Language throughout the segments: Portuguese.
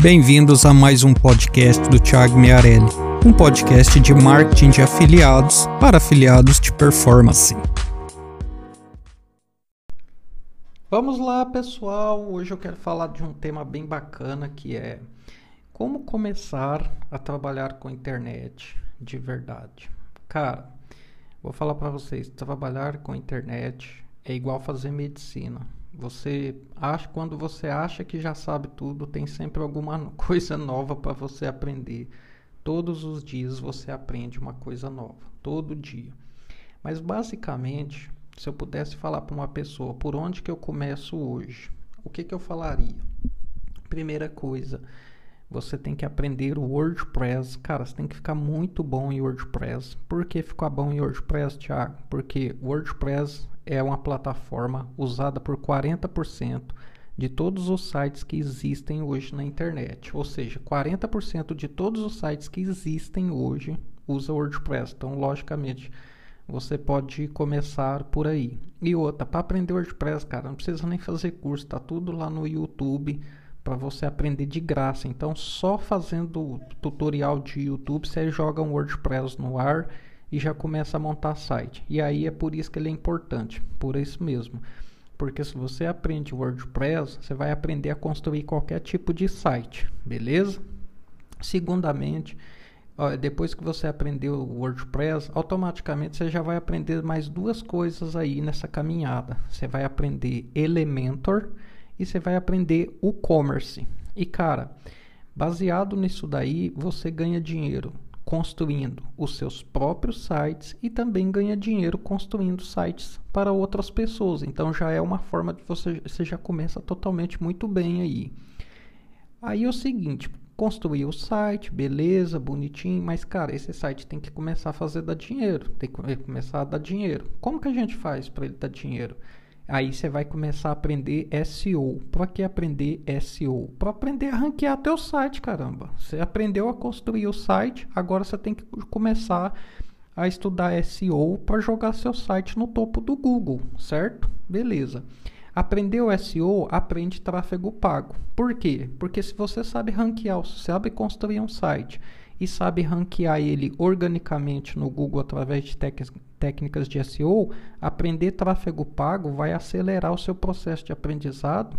Bem-vindos a mais um podcast do Thiago Miarelli, um podcast de marketing de afiliados para afiliados de performance. Vamos lá, pessoal. Hoje eu quero falar de um tema bem bacana que é como começar a trabalhar com internet de verdade. Cara, vou falar para vocês, trabalhar com internet é igual fazer medicina você acha, quando você acha que já sabe tudo, tem sempre alguma coisa nova para você aprender. Todos os dias você aprende uma coisa nova, todo dia. Mas basicamente, se eu pudesse falar para uma pessoa por onde que eu começo hoje, o que que eu falaria? Primeira coisa, você tem que aprender o WordPress. Cara, você tem que ficar muito bom em WordPress. Por que ficar bom em WordPress, Thiago? Porque WordPress é uma plataforma usada por 40% de todos os sites que existem hoje na internet. Ou seja, 40% de todos os sites que existem hoje usa WordPress. Então, logicamente, você pode começar por aí. E outra, para aprender WordPress, cara, não precisa nem fazer curso, tá tudo lá no YouTube para você aprender de graça. Então, só fazendo tutorial de YouTube, você joga um WordPress no ar e já começa a montar site. E aí é por isso que ele é importante, por isso mesmo. Porque se você aprende WordPress, você vai aprender a construir qualquer tipo de site, beleza? Segundamente, depois que você aprendeu o WordPress, automaticamente você já vai aprender mais duas coisas aí nessa caminhada. Você vai aprender Elementor e você vai aprender o commerce. E cara, baseado nisso daí, você ganha dinheiro construindo os seus próprios sites e também ganha dinheiro construindo sites para outras pessoas. Então já é uma forma de você, você já começa totalmente muito bem aí. Aí é o seguinte, construir o site, beleza, bonitinho, mas cara, esse site tem que começar a fazer dar dinheiro, tem que começar a dar dinheiro. Como que a gente faz para ele dar dinheiro? Aí você vai começar a aprender SEO. Para que aprender SEO? Para aprender a ranquear teu site, caramba. Você aprendeu a construir o site, agora você tem que começar a estudar SEO para jogar seu site no topo do Google, certo? Beleza. Aprendeu SEO, aprende tráfego pago. Por quê? Porque se você sabe ranquear, sabe construir um site e sabe ranquear ele organicamente no Google através de técnicas de SEO, aprender tráfego pago vai acelerar o seu processo de aprendizado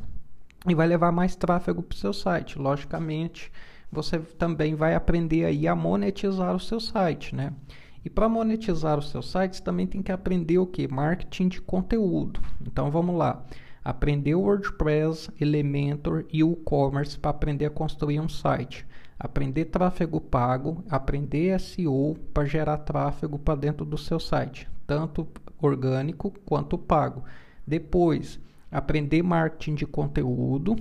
e vai levar mais tráfego para o seu site. Logicamente, você também vai aprender aí a monetizar o seu site, né? E para monetizar o seu site, também tem que aprender o que? Marketing de conteúdo. Então vamos lá. Aprender WordPress, Elementor e o e-commerce para aprender a construir um site aprender tráfego pago, aprender SEO para gerar tráfego para dentro do seu site, tanto orgânico quanto pago. Depois, aprender marketing de conteúdo,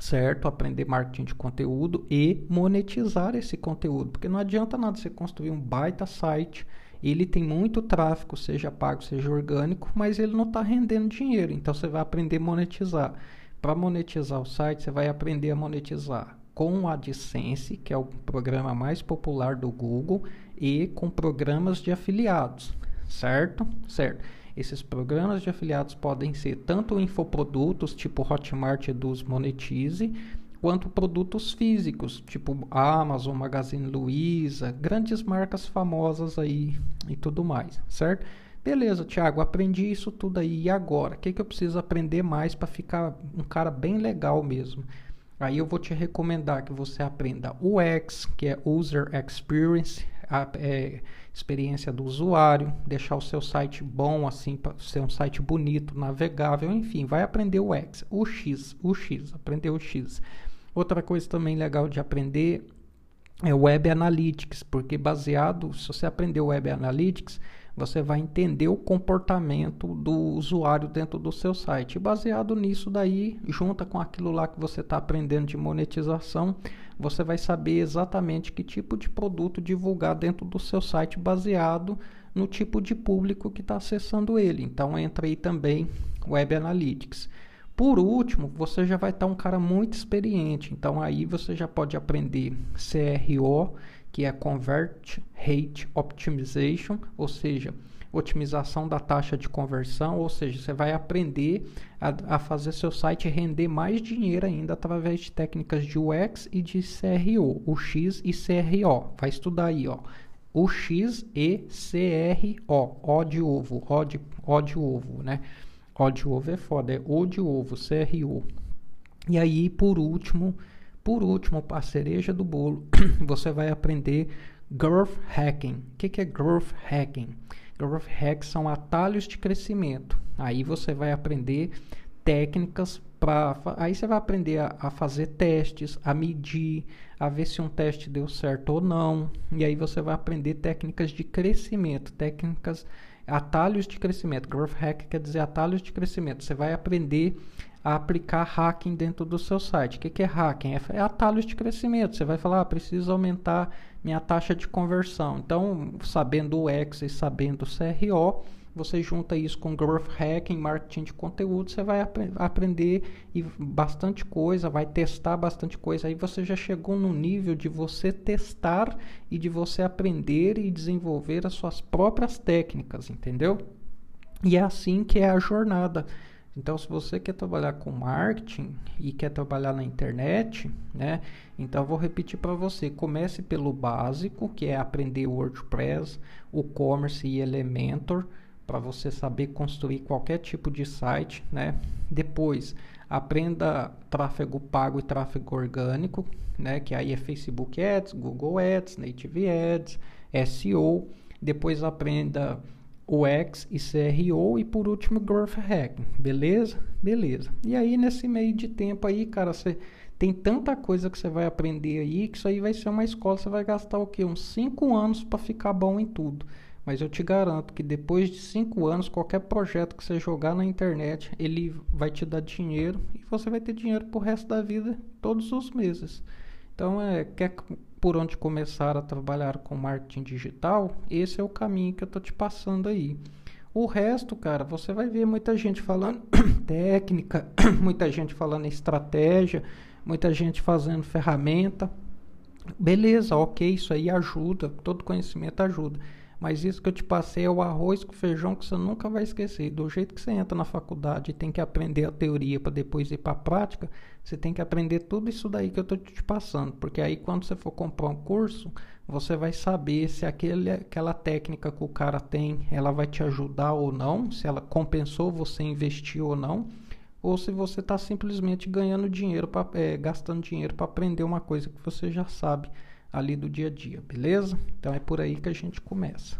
certo? Aprender marketing de conteúdo e monetizar esse conteúdo, porque não adianta nada você construir um baita site, ele tem muito tráfego, seja pago, seja orgânico, mas ele não está rendendo dinheiro, então você vai aprender a monetizar. Para monetizar o site, você vai aprender a monetizar com o AdSense, que é o programa mais popular do Google, e com programas de afiliados, certo? Certo. Esses programas de afiliados podem ser tanto infoprodutos, tipo Hotmart Eduz Monetize, quanto produtos físicos, tipo Amazon, Magazine Luiza, grandes marcas famosas aí e tudo mais, certo? Beleza, Thiago, aprendi isso tudo aí. E agora? O que, que eu preciso aprender mais para ficar um cara bem legal mesmo? Aí eu vou te recomendar que você aprenda o X, que é User Experience, a é, experiência do usuário, deixar o seu site bom, assim, para ser um site bonito, navegável, enfim, vai aprender o X, o X, o X, aprender o X. Outra coisa também legal de aprender é Web Analytics, porque baseado, se você aprender Web Analytics, você vai entender o comportamento do usuário dentro do seu site. E baseado nisso daí, junta com aquilo lá que você está aprendendo de monetização, você vai saber exatamente que tipo de produto divulgar dentro do seu site baseado no tipo de público que está acessando ele. Então entra aí também Web Analytics. Por último, você já vai estar tá um cara muito experiente, então aí você já pode aprender CRO, que é Convert Rate Optimization, ou seja, otimização da taxa de conversão, ou seja, você vai aprender a, a, fazer seu site render mais dinheiro ainda através de técnicas de UX e de CRO, o X e CRO. Vai estudar aí, ó. O X e CRO, O de ovo, O de, o de ovo, né? O de ovo é foda, é O de ovo, CRO. E aí, por último, por último, a cereja do bolo, você vai aprender Growth Hacking. O que, que é Growth Hacking? Growth Hacks são atalhos de crescimento. Aí você vai aprender técnicas para. Aí você vai aprender a, a, fazer testes, a medir, a ver se um teste deu certo ou não. E aí você vai aprender técnicas de crescimento, técnicas, atalhos de crescimento. Growth Hack quer dizer atalhos de crescimento. Você vai aprender a aplicar hacking dentro do seu site. O que, é hacking? É, é atalhos de crescimento. Você vai falar, ah, preciso aumentar minha taxa de conversão. Então, sabendo o X e sabendo o CRO, você junta isso com growth hacking, marketing de conteúdo, você vai ap aprender e bastante coisa, vai testar bastante coisa. Aí você já chegou no nível de você testar e de você aprender e desenvolver as suas próprias técnicas, entendeu? E é assim que é a jornada então, se você quer trabalhar com marketing e quer trabalhar na internet, né? Então, vou repetir para você: comece pelo básico, que é aprender WordPress, o Commerce e Elementor, para você saber construir qualquer tipo de site, né? Depois, aprenda tráfego pago e tráfego orgânico, né? Que aí é Facebook Ads, Google Ads, Native Ads, SEO. Depois, aprenda o X e CRO e por último Growth Hacking, beleza? Beleza. E aí nesse meio de tempo aí, cara, você tem tanta coisa que você vai aprender aí que isso aí vai ser uma escola, você vai gastar o quê? Uns 5 anos para ficar bom em tudo. Mas eu te garanto que depois de 5 anos, qualquer projeto que você jogar na internet, ele vai te dar dinheiro e você vai ter dinheiro pro resto da vida, todos os meses. Então, é, quer por onde começar a trabalhar com marketing digital, esse é o caminho que eu tô te passando aí. O resto, cara, você vai ver muita gente falando técnica, muita gente falando estratégia, muita gente fazendo ferramenta. Beleza, ok, isso aí ajuda, todo conhecimento ajuda. Mas isso que eu te passei é o arroz com feijão que você nunca vai esquecer. Do jeito que você entra na faculdade e tem que aprender a teoria para depois ir para a prática, você tem que aprender tudo isso daí que eu estou te passando. Porque aí quando você for comprar um curso, você vai saber se aquele, aquela técnica que o cara tem, ela vai te ajudar ou não, se ela compensou você investir ou não, ou se você está simplesmente ganhando dinheiro, pra, é, gastando dinheiro para aprender uma coisa que você já sabe ali do dia a dia, beleza? Então é por aí que a gente começa.